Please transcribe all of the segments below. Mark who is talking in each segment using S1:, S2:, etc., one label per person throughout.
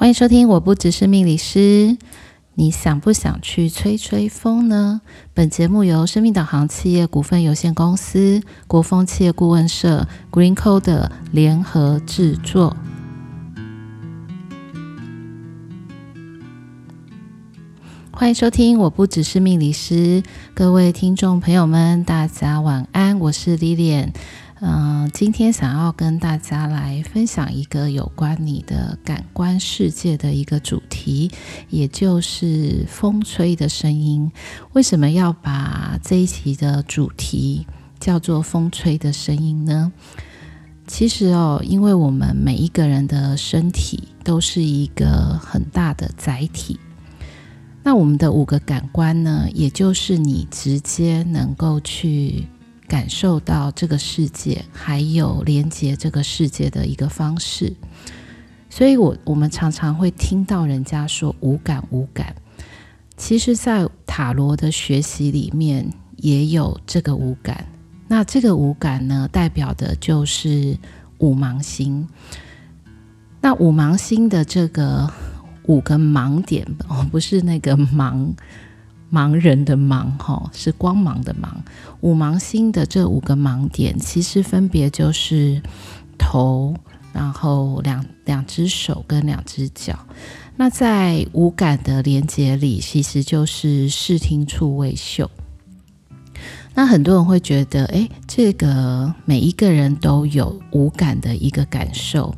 S1: 欢迎收听，我不只是命理师。你想不想去吹吹风呢？本节目由生命导航企业股份有限公司、国风企业顾问社、GreenCoder 联合制作。欢迎收听，我不只是命理师。各位听众朋友们，大家晚安，我是 Lilian。嗯、今天想要跟大家来分享一个有关你的感官世界的一个主题，也就是风吹的声音。为什么要把这一期的主题叫做“风吹的声音”呢？其实哦，因为我们每一个人的身体都是一个很大的载体，那我们的五个感官呢，也就是你直接能够去。感受到这个世界，还有连接这个世界的一个方式，所以我我们常常会听到人家说无感无感，其实，在塔罗的学习里面也有这个无感。那这个无感呢，代表的就是五芒星。那五芒星的这个五个盲点，哦，不是那个盲。盲人的盲，哈，是光芒的盲。五芒星的这五个盲点，其实分别就是头，然后两两只手跟两只脚。那在五感的连接里，其实就是视听触味嗅。那很多人会觉得，诶，这个每一个人都有五感的一个感受。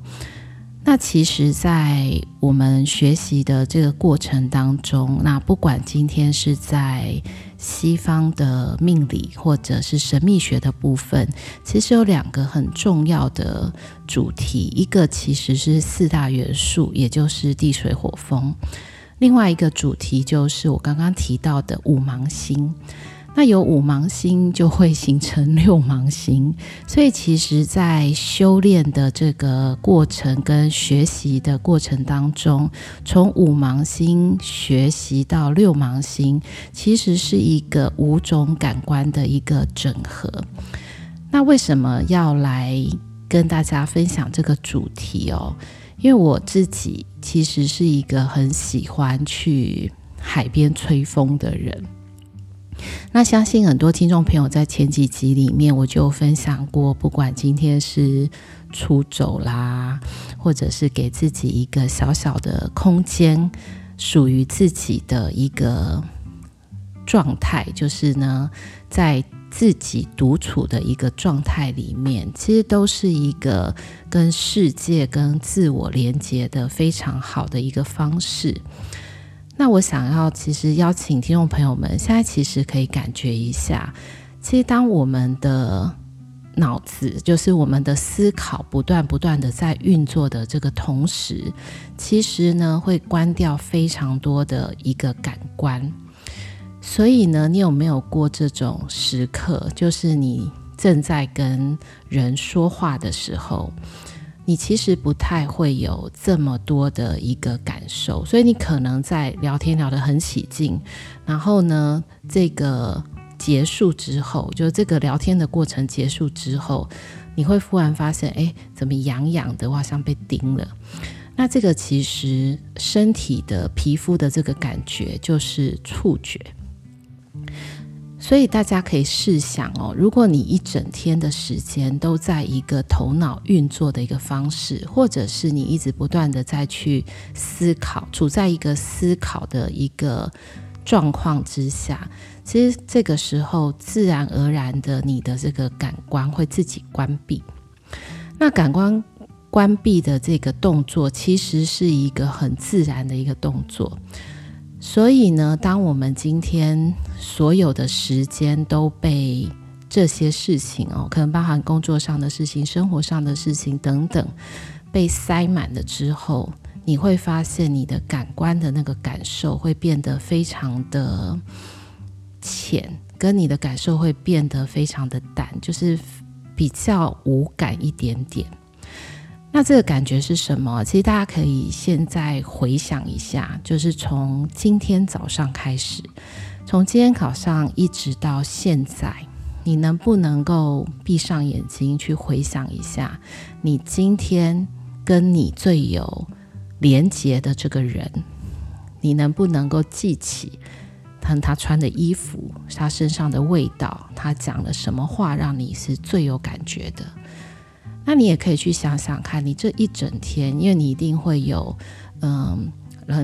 S1: 那其实，在我们学习的这个过程当中，那不管今天是在西方的命理或者是神秘学的部分，其实有两个很重要的主题，一个其实是四大元素，也就是地水火风；另外一个主题就是我刚刚提到的五芒星。那有五芒星就会形成六芒星，所以其实，在修炼的这个过程跟学习的过程当中，从五芒星学习到六芒星，其实是一个五种感官的一个整合。那为什么要来跟大家分享这个主题哦？因为我自己其实是一个很喜欢去海边吹风的人。那相信很多听众朋友在前几集里面我就分享过，不管今天是出走啦，或者是给自己一个小小的空间，属于自己的一个状态，就是呢，在自己独处的一个状态里面，其实都是一个跟世界、跟自我连接的非常好的一个方式。那我想要，其实邀请听众朋友们，现在其实可以感觉一下，其实当我们的脑子，就是我们的思考，不断不断的在运作的这个同时，其实呢，会关掉非常多的一个感官。所以呢，你有没有过这种时刻，就是你正在跟人说话的时候？你其实不太会有这么多的一个感受，所以你可能在聊天聊得很起劲，然后呢，这个结束之后，就这个聊天的过程结束之后，你会忽然发现，哎，怎么痒痒的，哇像被叮了。那这个其实身体的皮肤的这个感觉就是触觉。所以大家可以试想哦，如果你一整天的时间都在一个头脑运作的一个方式，或者是你一直不断的在去思考，处在一个思考的一个状况之下，其实这个时候自然而然的，你的这个感官会自己关闭。那感官关闭的这个动作，其实是一个很自然的一个动作。所以呢，当我们今天所有的时间都被这些事情哦，可能包含工作上的事情、生活上的事情等等，被塞满了之后，你会发现你的感官的那个感受会变得非常的浅，跟你的感受会变得非常的淡，就是比较无感一点点。那这个感觉是什么？其实大家可以现在回想一下，就是从今天早上开始，从今天早上一直到现在，你能不能够闭上眼睛去回想一下，你今天跟你最有连结的这个人，你能不能够记起他他穿的衣服，他身上的味道，他讲了什么话，让你是最有感觉的？那你也可以去想想看，你这一整天，因为你一定会有，嗯，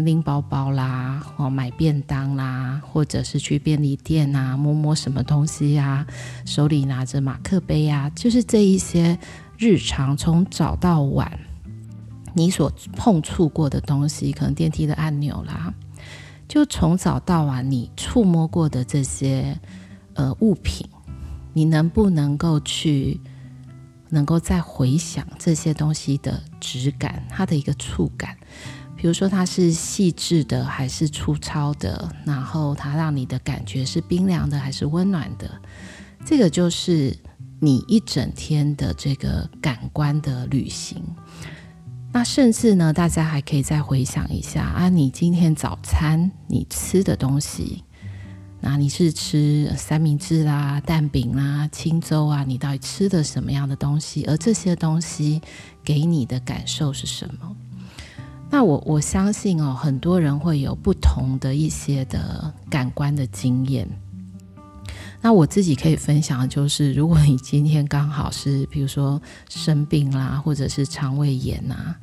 S1: 拎包包啦，哦，买便当啦，或者是去便利店啊，摸摸什么东西呀、啊，手里拿着马克杯呀、啊，就是这一些日常从早到晚你所碰触过的东西，可能电梯的按钮啦，就从早到晚你触摸过的这些呃物品，你能不能够去？能够再回想这些东西的质感，它的一个触感，比如说它是细致的还是粗糙的，然后它让你的感觉是冰凉的还是温暖的，这个就是你一整天的这个感官的旅行。那甚至呢，大家还可以再回想一下啊，你今天早餐你吃的东西。那你是吃三明治啦、蛋饼啦、清粥啊？你到底吃的什么样的东西？而这些东西给你的感受是什么？那我我相信哦，很多人会有不同的一些的感官的经验。那我自己可以分享的就是，如果你今天刚好是比如说生病啦，或者是肠胃炎啊，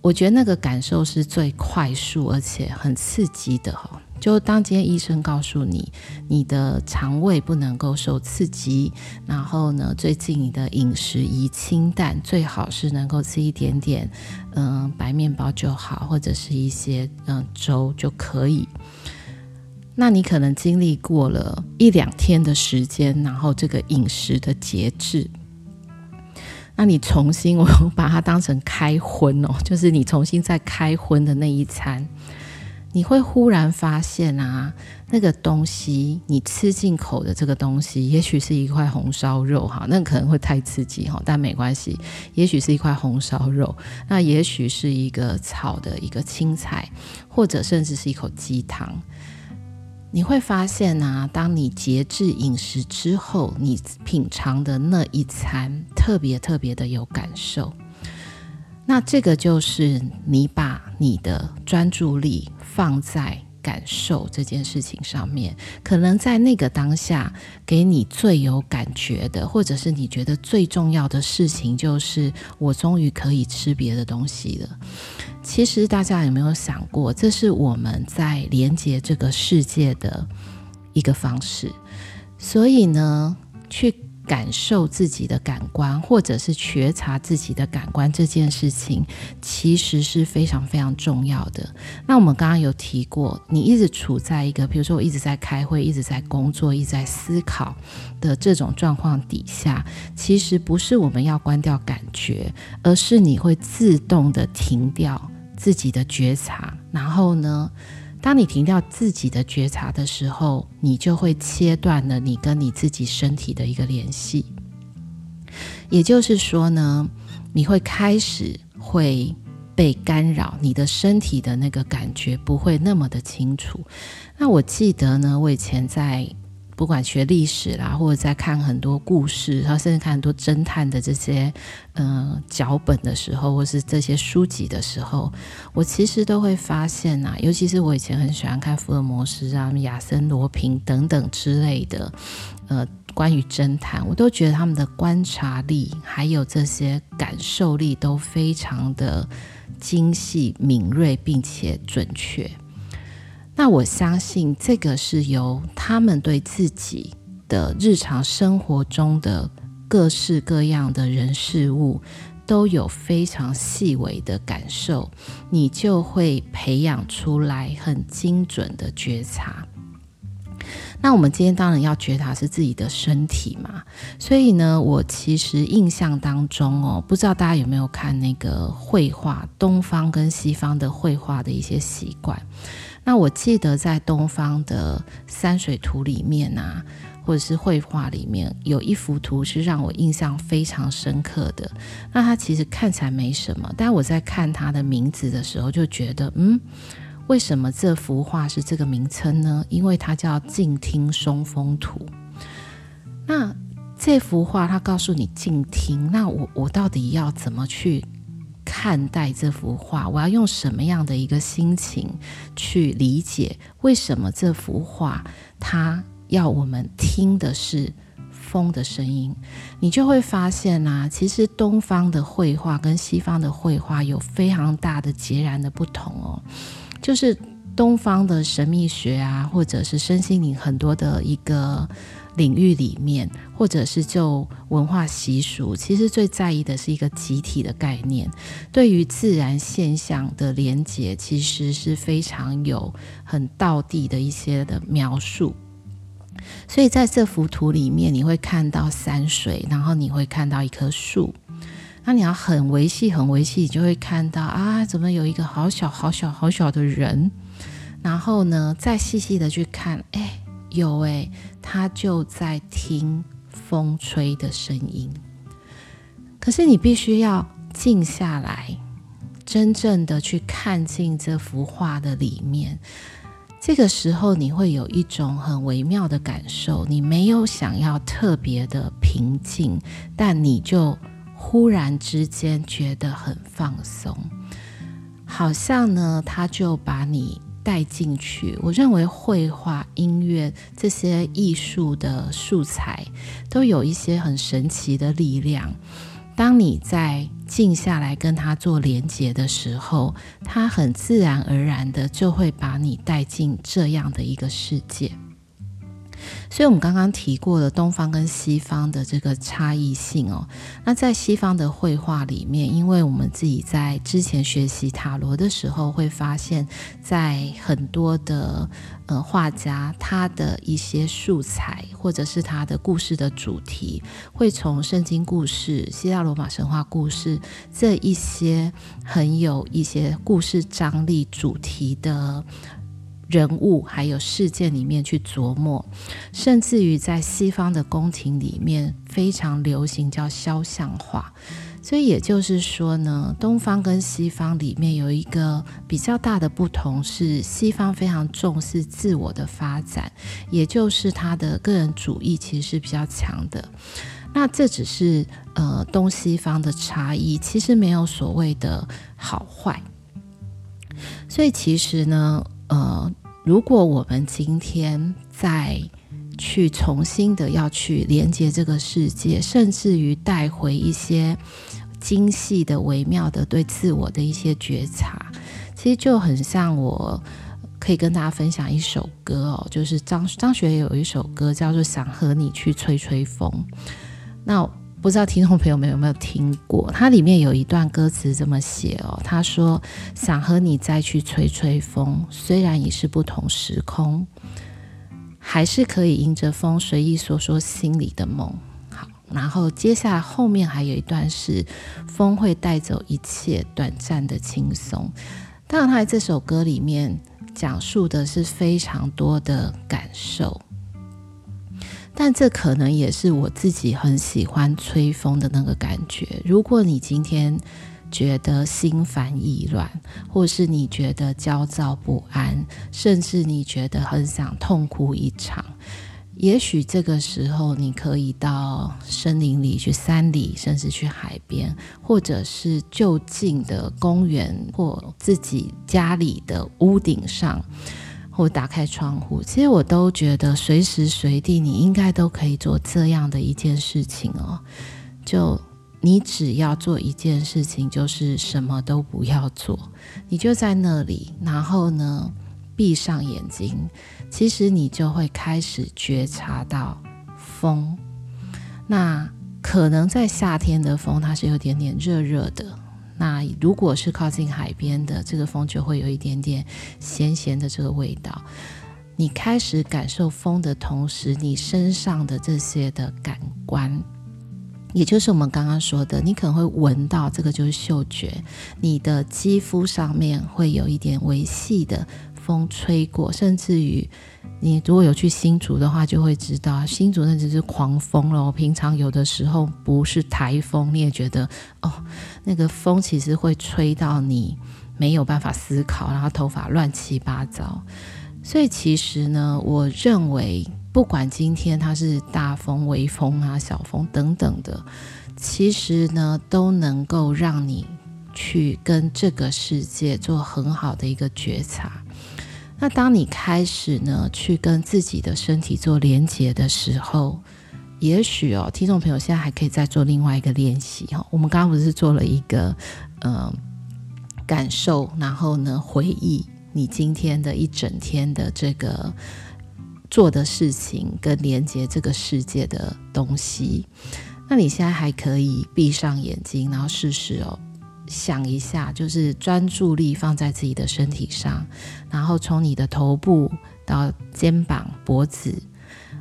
S1: 我觉得那个感受是最快速而且很刺激的哈。就当今天医生告诉你，你的肠胃不能够受刺激，然后呢，最近你的饮食宜清淡，最好是能够吃一点点，嗯、白面包就好，或者是一些嗯、粥就可以。那你可能经历过了一两天的时间，然后这个饮食的节制，那你重新 我把它当成开荤哦，就是你重新再开荤的那一餐。你会忽然发现啊，那个东西你吃进口的这个东西，也许是一块红烧肉哈，那可能会太刺激哈，但没关系。也许是一块红烧肉，那也许是一个炒的一个青菜，或者甚至是一口鸡汤。你会发现啊，当你节制饮食之后，你品尝的那一餐特别特别的有感受。那这个就是你把你的专注力放在感受这件事情上面，可能在那个当下给你最有感觉的，或者是你觉得最重要的事情，就是我终于可以吃别的东西了。其实大家有没有想过，这是我们在连接这个世界的一个方式？所以呢，去。感受自己的感官，或者是觉察自己的感官这件事情，其实是非常非常重要的。那我们刚刚有提过，你一直处在一个，比如说我一直在开会，一直在工作，一直在思考的这种状况底下，其实不是我们要关掉感觉，而是你会自动的停掉自己的觉察，然后呢，当你停掉自己的觉察的时候，你就会切断了你跟你自己身体的一个联系。也就是说呢，你会开始会被干扰，你的身体的那个感觉不会那么的清楚。那我记得呢，我以前在。不管学历史啦，或者在看很多故事，然后甚至看很多侦探的这些呃脚本的时候，或是这些书籍的时候，我其实都会发现啊，尤其是我以前很喜欢看福尔摩斯啊、亚森罗平等等之类的，呃，关于侦探，我都觉得他们的观察力还有这些感受力都非常的精细、敏锐，并且准确。那我相信这个是由他们对自己的日常生活中的各式各样的人事物都有非常细微的感受，你就会培养出来很精准的觉察。那我们今天当然要觉察是自己的身体嘛，所以呢，我其实印象当中哦，不知道大家有没有看那个绘画，东方跟西方的绘画的一些习惯。那我记得在东方的山水图里面啊，或者是绘画里面，有一幅图是让我印象非常深刻的。那它其实看起来没什么，但我在看它的名字的时候，就觉得，嗯，为什么这幅画是这个名称呢？因为它叫《静听松风图》。那这幅画它告诉你静听，那我我到底要怎么去？看待这幅画？我要用什么样的一个心情去理解？为什么这幅画它要我们听的是风的声音？你就会发现啊，其实东方的绘画跟西方的绘画有非常大的截然的不同哦，就是。东方的神秘学啊，或者是身心灵很多的一个领域里面，或者是就文化习俗，其实最在意的是一个集体的概念。对于自然现象的连接，其实是非常有很道地的一些的描述。所以在这幅图里面，你会看到山水，然后你会看到一棵树。那你要很维系、很维系，你就会看到啊，怎么有一个好小、好小、好小的人？然后呢，再细细的去看，哎，有哎，他就在听风吹的声音。可是你必须要静下来，真正的去看进这幅画的里面。这个时候，你会有一种很微妙的感受，你没有想要特别的平静，但你就忽然之间觉得很放松，好像呢，他就把你。带进去，我认为绘画、音乐这些艺术的素材都有一些很神奇的力量。当你在静下来跟它做连接的时候，它很自然而然的就会把你带进这样的一个世界。所以，我们刚刚提过了东方跟西方的这个差异性哦。那在西方的绘画里面，因为我们自己在之前学习塔罗的时候，会发现，在很多的呃画家，他的一些素材或者是他的故事的主题，会从圣经故事、希腊罗马神话故事这一些很有一些故事张力主题的。人物还有事件里面去琢磨，甚至于在西方的宫廷里面非常流行叫肖像画，所以也就是说呢，东方跟西方里面有一个比较大的不同是，西方非常重视自我的发展，也就是他的个人主义其实是比较强的。那这只是呃东西方的差异，其实没有所谓的好坏。所以其实呢，呃。如果我们今天再去重新的要去连接这个世界，甚至于带回一些精细的、微妙的对自我的一些觉察，其实就很像我可以跟大家分享一首歌哦，就是张张学友有一首歌叫做《想和你去吹吹风》。那不知道听众朋友们有没有听过？它里面有一段歌词这么写哦，他说：“想和你再去吹吹风，虽然已是不同时空，还是可以迎着风随意说说心里的梦。”好，然后接下来后面还有一段是：“风会带走一切短暂的轻松。”当然，他在这首歌里面讲述的是非常多的感受。但这可能也是我自己很喜欢吹风的那个感觉。如果你今天觉得心烦意乱，或是你觉得焦躁不安，甚至你觉得很想痛哭一场，也许这个时候你可以到森林里去、山里，甚至去海边，或者是就近的公园或自己家里的屋顶上。或打开窗户，其实我都觉得随时随地你应该都可以做这样的一件事情哦。就你只要做一件事情，就是什么都不要做，你就在那里，然后呢，闭上眼睛，其实你就会开始觉察到风。那可能在夏天的风，它是有点点热热的。那如果是靠近海边的，这个风就会有一点点咸咸的这个味道。你开始感受风的同时，你身上的这些的感官，也就是我们刚刚说的，你可能会闻到，这个就是嗅觉。你的肌肤上面会有一点微细的风吹过，甚至于。你如果有去新竹的话，就会知道新竹那只是狂风了。平常有的时候不是台风，你也觉得哦，那个风其实会吹到你没有办法思考，然后头发乱七八糟。所以其实呢，我认为不管今天它是大风、微风啊、小风等等的，其实呢都能够让你去跟这个世界做很好的一个觉察。那当你开始呢，去跟自己的身体做连接的时候，也许哦，听众朋友现在还可以再做另外一个练习哈。我们刚刚不是做了一个嗯、呃、感受，然后呢回忆你今天的一整天的这个做的事情跟连接这个世界的东西。那你现在还可以闭上眼睛，然后试试哦。想一下，就是专注力放在自己的身体上，然后从你的头部到肩膀、脖子，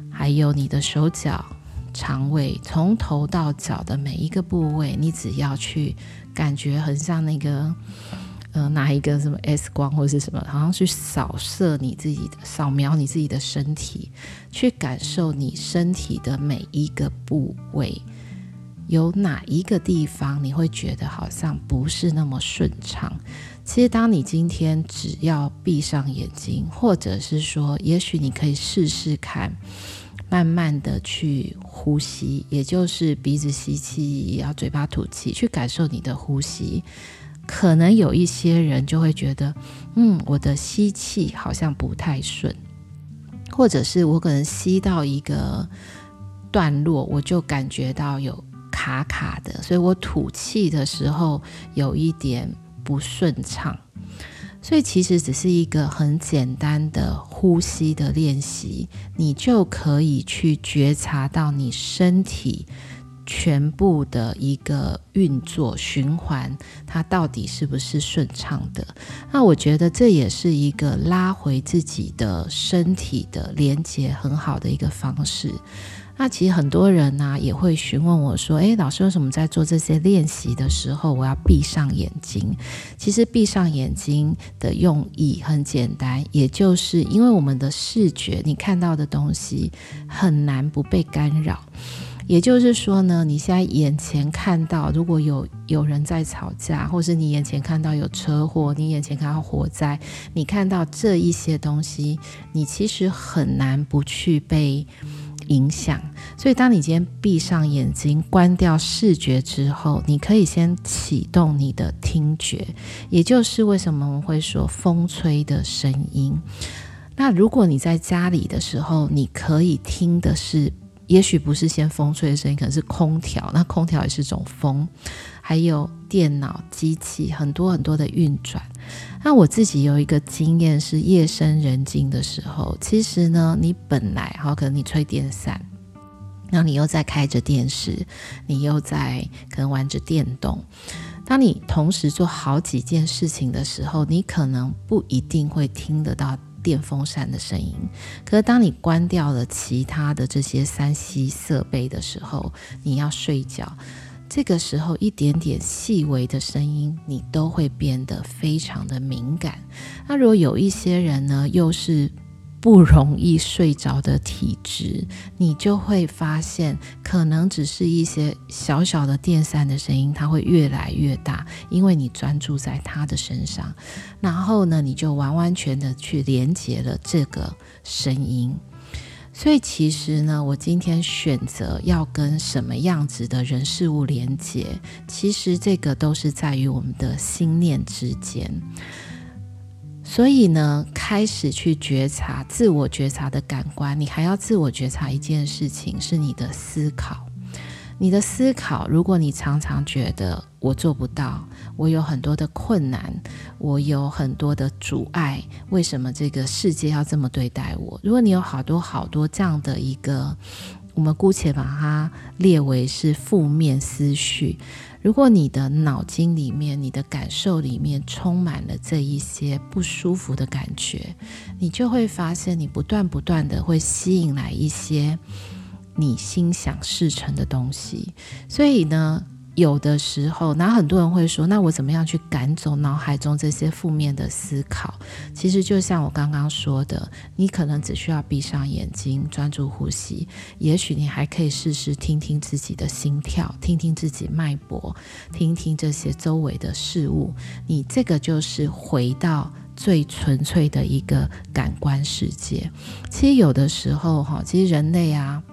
S1: 还有你的手脚、肠胃，从头到脚的每一个部位，你只要去感觉很像那个，呃，拿一个什么 X 光或是什么，好像去扫射你自己的、扫描你自己的身体，去感受你身体的每一个部位。有哪一个地方你会觉得好像不是那么顺畅？其实，当你今天只要闭上眼睛，或者是说，也许你可以试试看，慢慢的去呼吸，也就是鼻子吸气，然后嘴巴吐气，去感受你的呼吸。可能有一些人就会觉得，嗯，我的吸气好像不太顺，或者是我可能吸到一个段落，我就感觉到有。卡卡的，所以我吐气的时候有一点不顺畅，所以其实只是一个很简单的呼吸的练习，你就可以去觉察到你身体全部的一个运作循环，它到底是不是顺畅的？那我觉得这也是一个拉回自己的身体的连接很好的一个方式。那其实很多人呢、也会询问我说：“诶，老师，为什么在做这些练习的时候，我要闭上眼睛？”其实闭上眼睛的用意很简单，也就是因为我们的视觉，你看到的东西很难不被干扰。也就是说呢，你现在眼前看到，如果有有人在吵架，或是你眼前看到有车祸，你眼前看到火灾，你看到这一些东西，你其实很难不去被。影响，所以当你今天闭上眼睛，关掉视觉之后，你可以先启动你的听觉，也就是为什么我们会说风吹的声音。那如果你在家里的时候，你可以听的是，也许不是先风吹的声音，可能是空调，那空调也是种风，还有电脑、机器，很多很多的运转。那我自己有一个经验是，夜深人静的时候，其实呢，你本来哈，可能你吹电扇，然后你又在开着电视，你又在可能玩着电动。当你同时做好几件事情的时候，你可能不一定会听得到电风扇的声音。可是当你关掉了其他的这些三 C 设备的时候，你要睡觉。这个时候，一点点细微的声音，你都会变得非常的敏感。那如果有一些人呢，又是不容易睡着的体质，你就会发现，可能只是一些小小的电扇的声音，它会越来越大，因为你专注在它的身上，然后呢，你就完完全的去连接了这个声音。所以其实呢，我今天选择要跟什么样子的人事物连接，其实这个都是在于我们的心念之间。所以呢，开始去觉察自我觉察的感官，你还要自我觉察一件事情，是你的思考。你的思考，如果你常常觉得我做不到，我有很多的困难，我有很多的阻碍，为什么这个世界要这么对待我？如果你有好多好多这样的一个，我们姑且把它列为是负面思绪。如果你的脑筋里面、你的感受里面充满了这一些不舒服的感觉，你就会发现，你不断不断的会吸引来一些。你心想事成的东西，所以呢，有的时候，那很多人会说，那我怎么样去赶走脑海中这些负面的思考？其实就像我刚刚说的，你可能只需要闭上眼睛，专注呼吸。也许你还可以试试听听自己的心跳，听听自己脉搏，听听这些周围的事物。你这个就是回到最纯粹的一个感官世界。其实有的时候，哈，其实人类啊。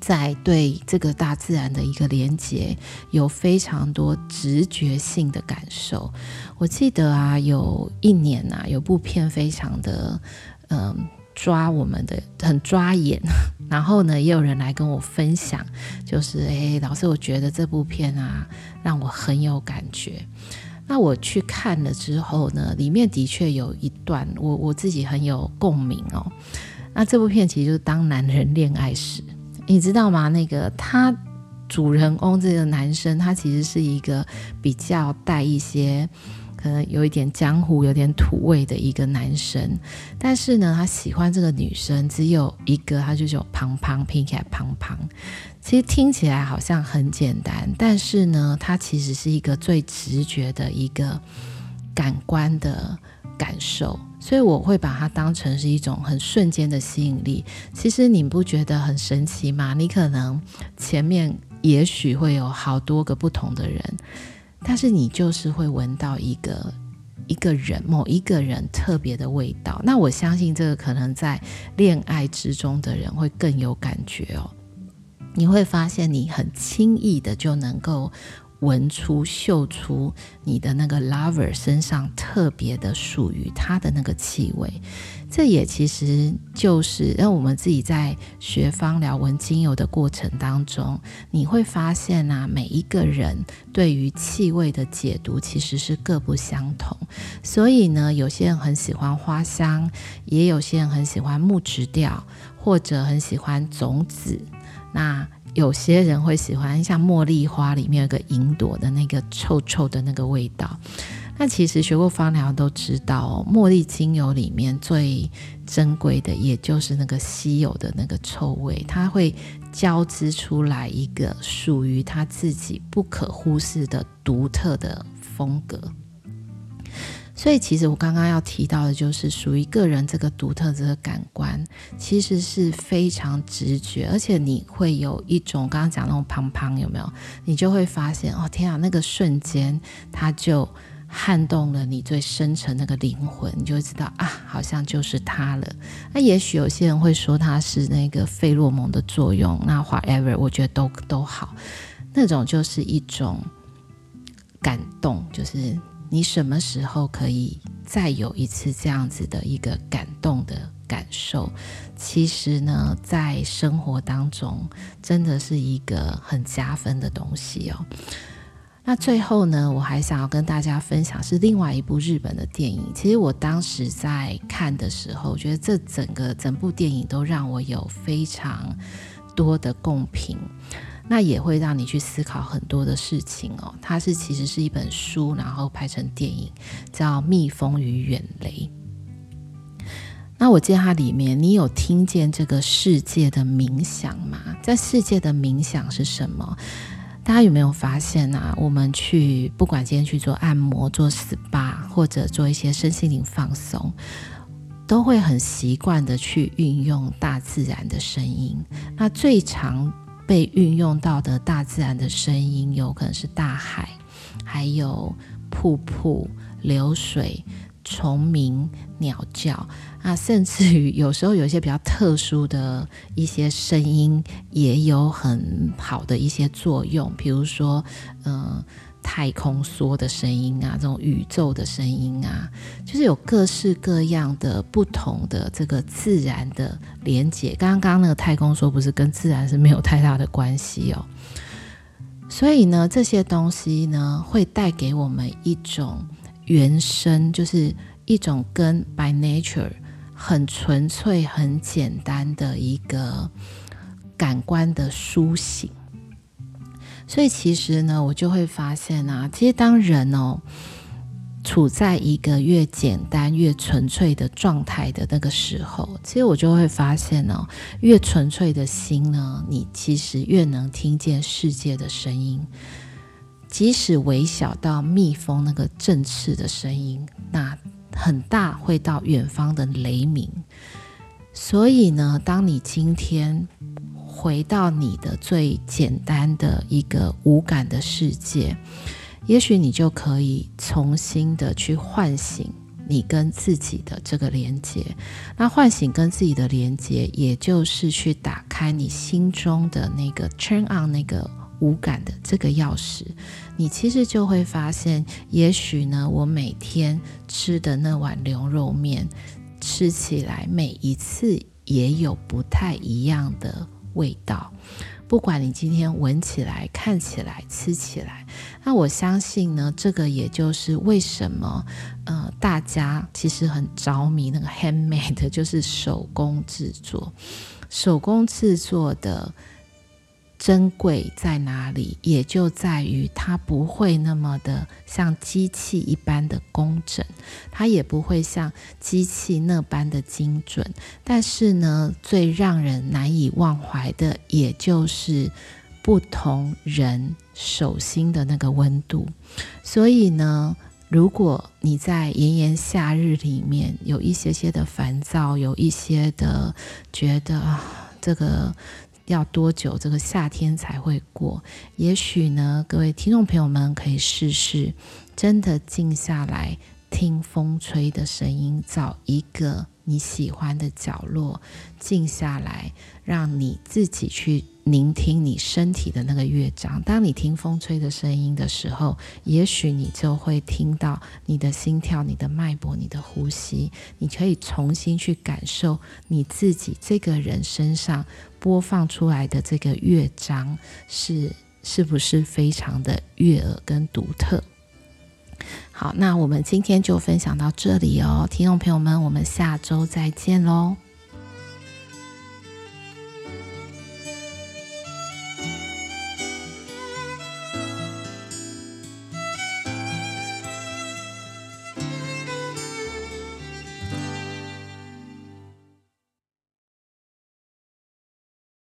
S1: 在对这个大自然的一个连接，有非常多直觉性的感受。我记得啊，有一年啊，有部片非常的嗯抓我们的，很抓眼。然后呢，也有人来跟我分享，就是诶，老师，我觉得这部片啊，让我很有感觉。那我去看了之后呢，里面的确有一段我我自己很有共鸣哦。那这部片其实就是《当男人恋爱时》。你知道吗？那个他主人公这个男生，他其实是一个比较带一些可能有一点江湖、有点土味的一个男生。但是呢，他喜欢这个女生只有一个，他就叫胖胖，拼起来胖胖。其实听起来好像很简单，但是呢，他其实是一个最直觉的一个感官的感受。所以我会把它当成是一种很瞬间的吸引力。其实你不觉得很神奇吗？你可能前面也许会有好多个不同的人，但是你就是会闻到一个一个人，某一个人特别的味道。那我相信这个可能在恋爱之中的人会更有感觉哦。你会发现你很轻易的就能够。闻出、嗅出你的那个 lover 身上特别的属于他的那个气味，这也其实就是让我们自己在学芳疗闻精油的过程当中，你会发现啊，每一个人对于气味的解读其实是各不相同。所以呢，有些人很喜欢花香，也有些人很喜欢木质调，或者很喜欢种子。那有些人会喜欢像茉莉花里面有个银朵的那个臭臭的那个味道。那其实学过芳疗都知道哦，茉莉精油里面最珍贵的，也就是那个稀有的那个臭味，它会交织出来一个属于它自己不可忽视的独特的风格。所以，其实我刚刚要提到的，就是属于个人这个独特这个感官，其实是非常直觉，而且你会有一种刚刚讲那种胖胖有没有？你就会发现，哦天啊，那个瞬间，它就撼动了你最深层那个灵魂，你就会知道啊，好像就是他了。那也许有些人会说它是那个费洛蒙的作用，那 whatever，我觉得都都好，那种就是一种感动，就是。你什么时候可以再有一次这样子的一个感动的感受？其实呢，在生活当中真的是一个很加分的东西哦。那最后呢，我还想要跟大家分享是另外一部日本的电影。其实我当时在看的时候，觉得这整个整部电影都让我有非常多的共鸣。那也会让你去思考很多的事情哦。它是其实是一本书，然后拍成电影，叫《蜜蜂与远雷》。那我记得它里面，你有听见这个世界的冥想吗？在世界的冥想是什么？大家有没有发现啊？我们去不管今天去做按摩、做 SPA，或者做一些身心灵放松，都会很习惯的去运用大自然的声音。那最常被运用到的大自然的声音，有可能是大海，还有瀑布、流水、虫鸣、鸟叫。啊，甚至于有时候有一些比较特殊的一些声音，也有很好的一些作用，比如说，嗯、太空梭的声音啊，这种宇宙的声音啊，就是有各式各样的不同的这个自然的连接。刚刚那个太空梭不是跟自然是没有太大的关系哦。所以呢，这些东西呢，会带给我们一种原生，就是一种跟 by nature 很纯粹、很简单的一个感官的苏醒。所以其实呢，我就会发现啊，其实当人哦处在一个越简单越纯粹的状态的那个时候，其实我就会发现哦，越纯粹的心呢，你其实越能听见世界的声音，即使微小到蜜蜂那个振翅的声音，那很大会到远方的雷鸣。所以呢，当你今天。回到你的最简单的一个无感的世界，也许你就可以重新的去唤醒你跟自己的这个连接。那唤醒跟自己的连接，也就是去打开你心中的那个 turn on 那个无感的这个钥匙。你其实就会发现，也许呢，我每天吃的那碗牛肉面，吃起来每一次也有不太一样的味道。不管你今天闻起来、看起来、吃起来，那我相信呢，这个也就是为什么，呃，大家其实很着迷那个 handmade，就是手工制作，手工制作的。珍贵在哪里？也就在于它不会那么的像机器一般的工整，它也不会像机器那般的精准。但是呢，最让人难以忘怀的，也就是不同人手心的那个温度。所以呢，如果你在炎炎夏日里面有一些些的烦躁，有一些的觉得，这个。要多久这个夏天才会过？也许呢，各位听众朋友们可以试试，真的静下来听风吹的声音，找一个你喜欢的角落，静下来，让你自己去。聆听你身体的那个乐章。当你听风吹的声音的时候，也许你就会听到你的心跳、你的脉搏、你的呼吸。你可以重新去感受你自己这个人身上播放出来的这个乐章是是不是非常的悦耳跟独特。好，那我们今天就分享到这里哦，听众朋友们，我们下周再见喽。